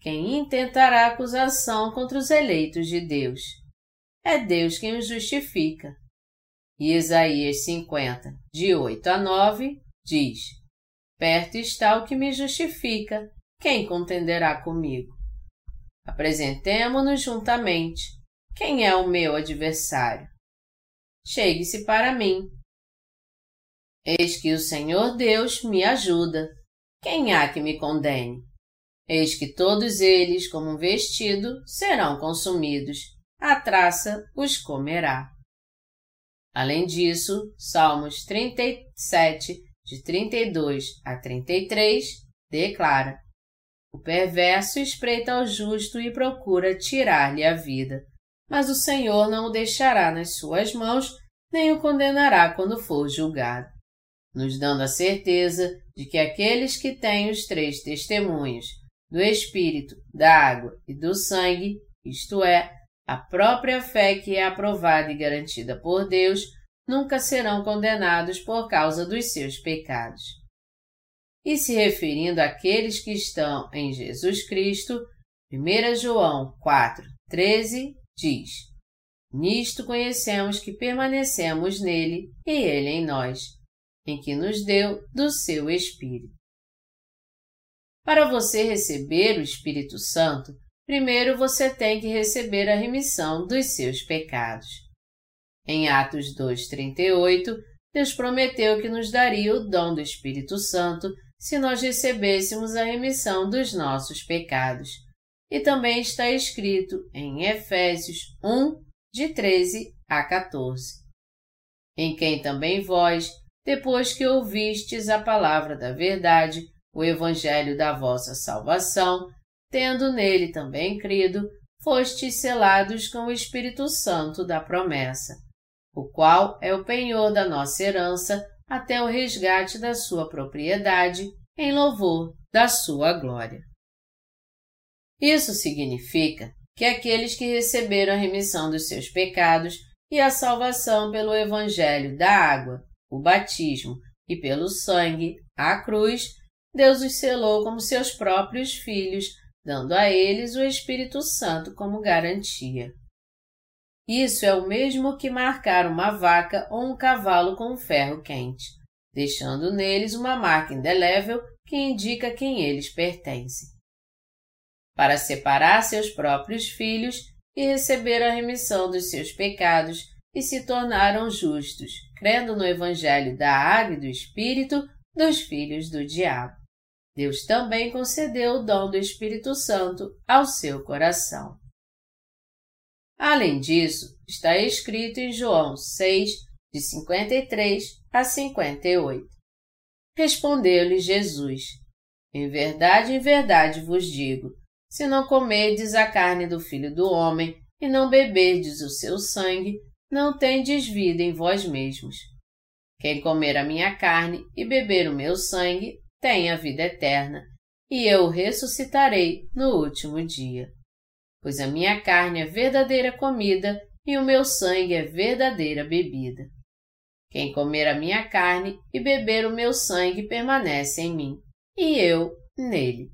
Quem intentará acusação contra os eleitos de Deus? É Deus quem os justifica. E Isaías 50, de 8 a 9, diz: Perto está o que me justifica, quem contenderá comigo? Apresentemo-nos juntamente. Quem é o meu adversário? Chegue-se para mim, Eis que o Senhor Deus me ajuda. Quem há que me condene? Eis que todos eles, como um vestido, serão consumidos. A traça os comerá. Além disso, Salmos 37, de 32 a 33, declara: O perverso espreita ao justo e procura tirar-lhe a vida, mas o Senhor não o deixará nas suas mãos, nem o condenará quando for julgado nos dando a certeza de que aqueles que têm os três testemunhos do Espírito, da água e do sangue, isto é, a própria fé que é aprovada e garantida por Deus, nunca serão condenados por causa dos seus pecados. E se referindo àqueles que estão em Jesus Cristo, 1 João 4, 13 diz: Nisto conhecemos que permanecemos nele e ele em nós em que nos deu do seu Espírito. Para você receber o Espírito Santo, primeiro você tem que receber a remissão dos seus pecados. Em Atos 2,38, Deus prometeu que nos daria o dom do Espírito Santo se nós recebêssemos a remissão dos nossos pecados. E também está escrito em Efésios 1, de 13 a 14. Em quem também vós, depois que ouvistes a palavra da verdade, o evangelho da vossa salvação, tendo nele também crido, fostes selados com o Espírito Santo da promessa, o qual é o penhor da nossa herança até o resgate da sua propriedade, em louvor da sua glória. Isso significa que aqueles que receberam a remissão dos seus pecados e a salvação pelo Evangelho da água, o batismo e pelo sangue, a cruz, Deus os selou como seus próprios filhos, dando a eles o Espírito Santo como garantia. Isso é o mesmo que marcar uma vaca ou um cavalo com um ferro quente, deixando neles uma marca indelével que indica quem eles pertencem. Para separar seus próprios filhos e receber a remissão dos seus pecados e se tornaram justos, crendo no Evangelho da Água e do Espírito dos filhos do diabo. Deus também concedeu o dom do Espírito Santo ao seu coração. Além disso, está escrito em João 6, de 53 a 58. Respondeu-lhe Jesus: Em verdade, em verdade vos digo: se não comerdes a carne do Filho do Homem e não beberdes o seu sangue, não tendes vida em vós mesmos. Quem comer a minha carne e beber o meu sangue tem a vida eterna, e eu o ressuscitarei no último dia. Pois a minha carne é verdadeira comida e o meu sangue é verdadeira bebida. Quem comer a minha carne e beber o meu sangue permanece em mim, e eu nele.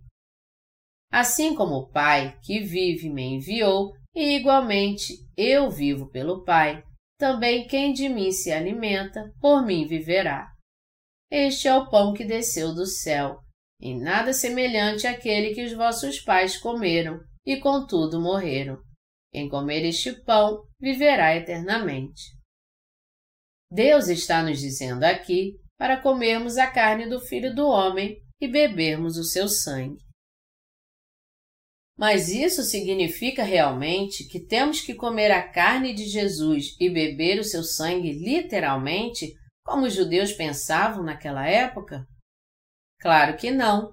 Assim como o Pai que vive me enviou, e igualmente eu vivo pelo Pai, também quem de mim se alimenta, por mim viverá. Este é o pão que desceu do céu, e nada semelhante àquele que os vossos pais comeram, e contudo morreram. Quem comer este pão viverá eternamente. Deus está nos dizendo aqui para comermos a carne do Filho do Homem e bebermos o seu sangue. Mas isso significa realmente que temos que comer a carne de Jesus e beber o seu sangue literalmente, como os judeus pensavam naquela época? Claro que não.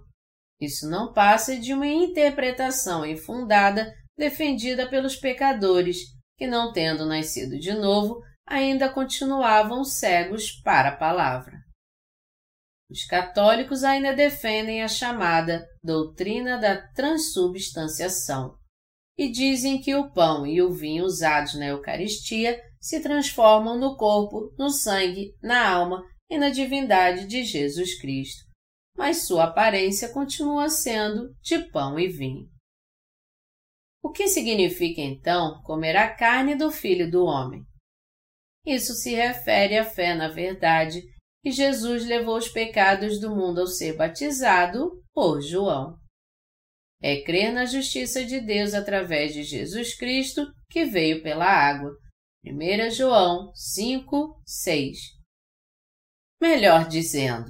Isso não passa de uma interpretação infundada defendida pelos pecadores que, não tendo nascido de novo, ainda continuavam cegos para a palavra. Os católicos ainda defendem a chamada doutrina da transubstanciação e dizem que o pão e o vinho usados na Eucaristia se transformam no corpo, no sangue, na alma e na divindade de Jesus Cristo, mas sua aparência continua sendo de pão e vinho. O que significa então comer a carne do Filho do Homem? Isso se refere à fé na verdade que Jesus levou os pecados do mundo ao ser batizado por João. É crer na justiça de Deus através de Jesus Cristo que veio pela água. 1 João 5, 6. Melhor dizendo,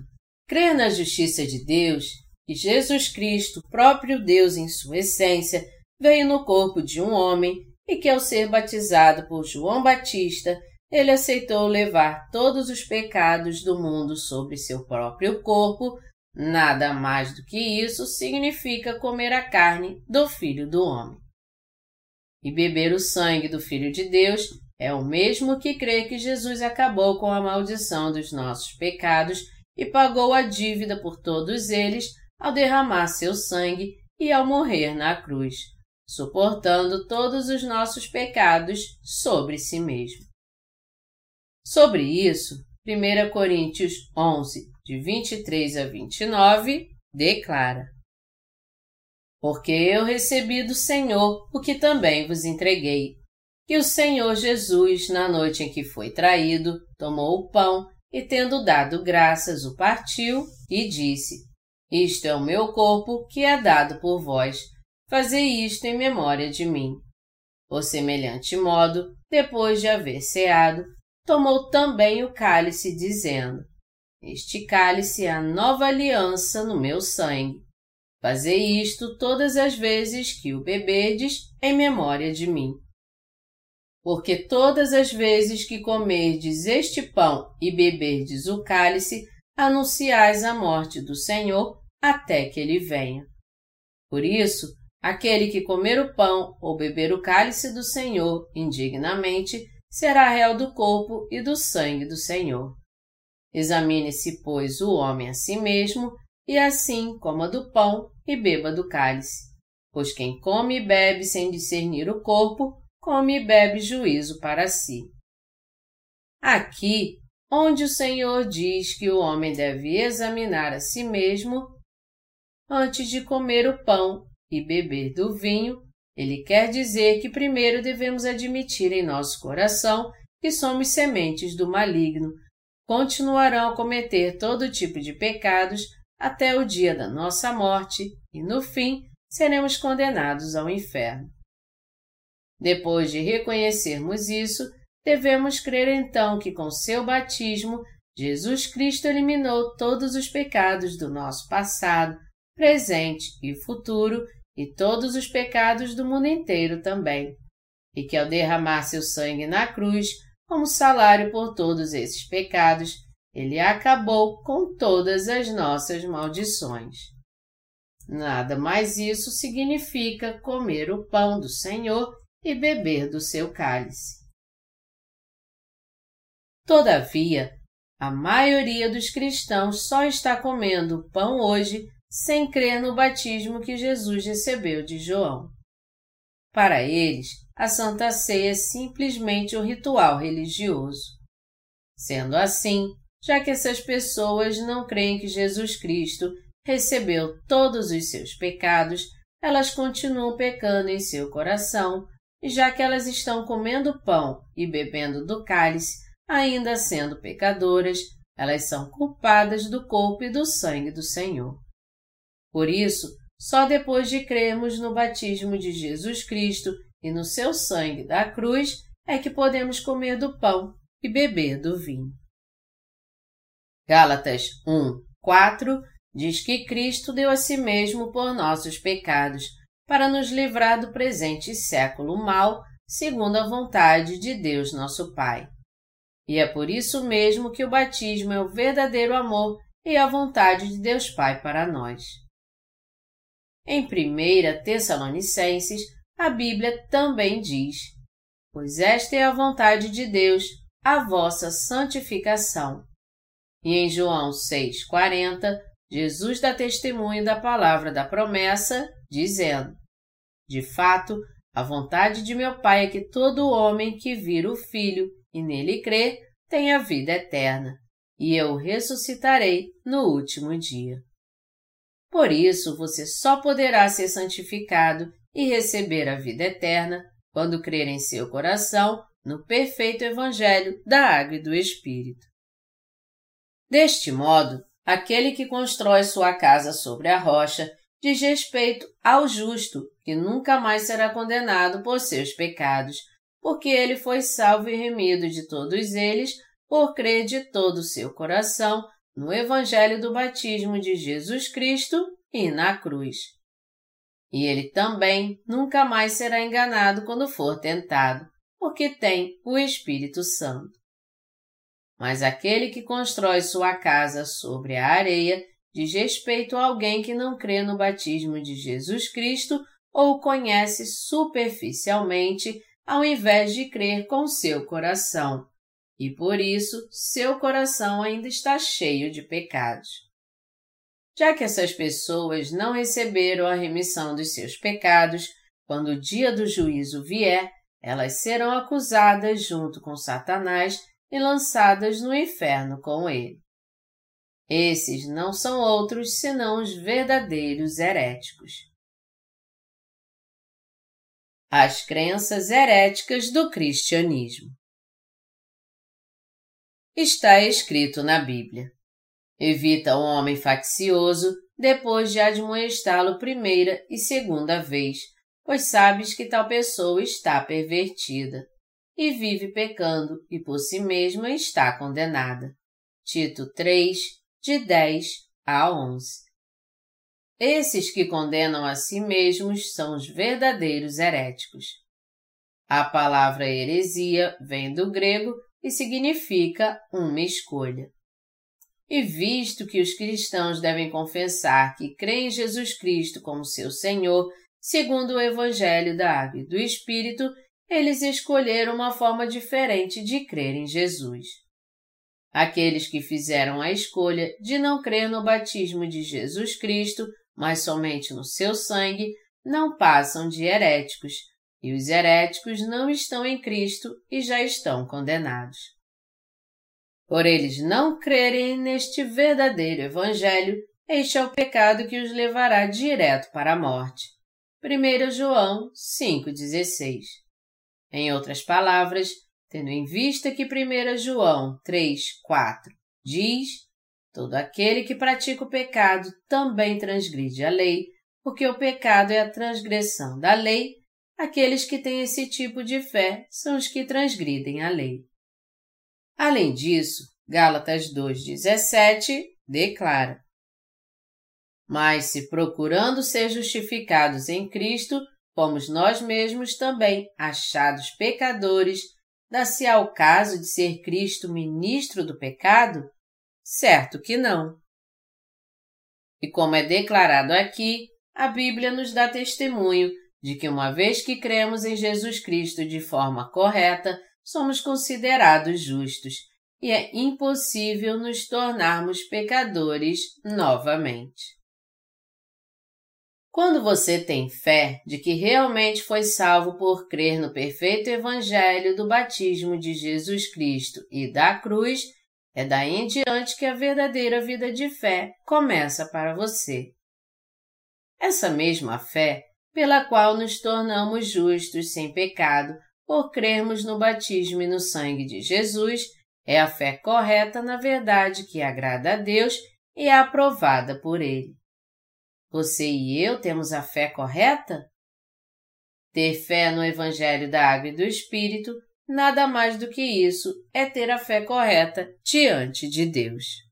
crer na justiça de Deus que Jesus Cristo, próprio Deus em sua essência, veio no corpo de um homem e que, ao ser batizado por João Batista, ele aceitou levar todos os pecados do mundo sobre seu próprio corpo, nada mais do que isso significa comer a carne do Filho do Homem. E beber o sangue do Filho de Deus é o mesmo que crer que Jesus acabou com a maldição dos nossos pecados e pagou a dívida por todos eles ao derramar seu sangue e ao morrer na cruz, suportando todos os nossos pecados sobre si mesmo. Sobre isso, 1 Coríntios 11, de 23 a 29, declara: Porque eu recebi do Senhor o que também vos entreguei. Que o Senhor Jesus, na noite em que foi traído, tomou o pão e, tendo dado graças, o partiu e disse: Isto é o meu corpo que é dado por vós. Fazei isto em memória de mim. Por semelhante modo, depois de haver ceado, tomou também o cálice, dizendo: Este cálice é a nova aliança no meu sangue. Fazei isto todas as vezes que o bebedes em memória de mim. porque todas as vezes que comerdes este pão e beberdes o cálice, anunciais a morte do Senhor até que ele venha. Por isso, aquele que comer o pão ou beber o cálice do Senhor indignamente será réu do corpo e do sangue do Senhor. Examine-se, pois, o homem a si mesmo, e assim coma do pão e beba do cálice. Pois quem come e bebe sem discernir o corpo, come e bebe juízo para si. Aqui, onde o Senhor diz que o homem deve examinar a si mesmo, antes de comer o pão e beber do vinho, ele quer dizer que primeiro devemos admitir em nosso coração que somos sementes do maligno, continuarão a cometer todo tipo de pecados até o dia da nossa morte e, no fim, seremos condenados ao inferno. Depois de reconhecermos isso, devemos crer então que com seu batismo Jesus Cristo eliminou todos os pecados do nosso passado, presente e futuro e todos os pecados do mundo inteiro também, e que ao derramar seu sangue na cruz, como salário por todos esses pecados, ele acabou com todas as nossas maldições. Nada mais isso significa comer o pão do Senhor e beber do seu cálice. Todavia, a maioria dos cristãos só está comendo pão hoje sem crer no batismo que Jesus recebeu de João. Para eles, a Santa Ceia é simplesmente um ritual religioso. Sendo assim, já que essas pessoas não creem que Jesus Cristo recebeu todos os seus pecados, elas continuam pecando em seu coração, e já que elas estão comendo pão e bebendo do cálice, ainda sendo pecadoras, elas são culpadas do corpo e do sangue do Senhor. Por isso, só depois de crermos no batismo de Jesus Cristo e no seu sangue da cruz é que podemos comer do pão e beber do vinho. Gálatas 1, 4 diz que Cristo deu a si mesmo por nossos pecados, para nos livrar do presente século mal, segundo a vontade de Deus nosso Pai. E é por isso mesmo que o batismo é o verdadeiro amor e a vontade de Deus Pai para nós. Em 1 Tessalonicenses, a Bíblia também diz: Pois esta é a vontade de Deus, a vossa santificação. E em João 6,40, Jesus dá testemunho da palavra da promessa, dizendo: De fato, a vontade de meu Pai é que todo homem que vira o Filho e nele crê tenha vida eterna, e eu ressuscitarei no último dia. Por isso, você só poderá ser santificado e receber a vida eterna quando crer em seu coração no perfeito Evangelho da Água e do Espírito. Deste modo, aquele que constrói sua casa sobre a rocha diz respeito ao justo, que nunca mais será condenado por seus pecados, porque ele foi salvo e remido de todos eles por crer de todo o seu coração no Evangelho do batismo de Jesus Cristo e na cruz. E ele também nunca mais será enganado quando for tentado, porque tem o Espírito Santo. Mas aquele que constrói sua casa sobre a areia diz respeito a alguém que não crê no batismo de Jesus Cristo ou conhece superficialmente, ao invés de crer com seu coração e por isso seu coração ainda está cheio de pecados. Já que essas pessoas não receberam a remissão dos seus pecados, quando o dia do juízo vier, elas serão acusadas junto com Satanás e lançadas no inferno com ele. Esses não são outros senão os verdadeiros heréticos. As crenças heréticas do cristianismo está escrito na Bíblia. Evita o homem faccioso depois de admoestá-lo primeira e segunda vez, pois sabes que tal pessoa está pervertida e vive pecando e por si mesma está condenada. Tito 3, de 10 a 11. Esses que condenam a si mesmos são os verdadeiros heréticos. A palavra heresia vem do grego e significa uma escolha. E visto que os cristãos devem confessar que creem em Jesus Cristo como seu Senhor, segundo o Evangelho da Água e do Espírito, eles escolheram uma forma diferente de crer em Jesus. Aqueles que fizeram a escolha de não crer no batismo de Jesus Cristo, mas somente no seu sangue, não passam de heréticos, e os heréticos não estão em Cristo e já estão condenados. Por eles não crerem neste verdadeiro Evangelho, este é o pecado que os levará direto para a morte. 1 João 5,16 Em outras palavras, tendo em vista que 1 João 3, 4 diz: Todo aquele que pratica o pecado também transgride a lei, porque o pecado é a transgressão da lei, aqueles que têm esse tipo de fé são os que transgridem a lei. Além disso, Gálatas 2,17 declara: Mas se procurando ser justificados em Cristo, fomos nós mesmos também achados pecadores, dá-se ao caso de ser Cristo ministro do pecado? Certo que não. E como é declarado aqui, a Bíblia nos dá testemunho de que uma vez que cremos em Jesus Cristo de forma correta, somos considerados justos e é impossível nos tornarmos pecadores novamente. Quando você tem fé de que realmente foi salvo por crer no perfeito Evangelho do batismo de Jesus Cristo e da cruz, é daí em diante que a verdadeira vida de fé começa para você. Essa mesma fé, pela qual nos tornamos justos sem pecado por crermos no batismo e no sangue de Jesus, é a fé correta na verdade que agrada a Deus e é aprovada por Ele. Você e eu temos a fé correta? Ter fé no Evangelho da Água e do Espírito, nada mais do que isso é ter a fé correta diante de Deus.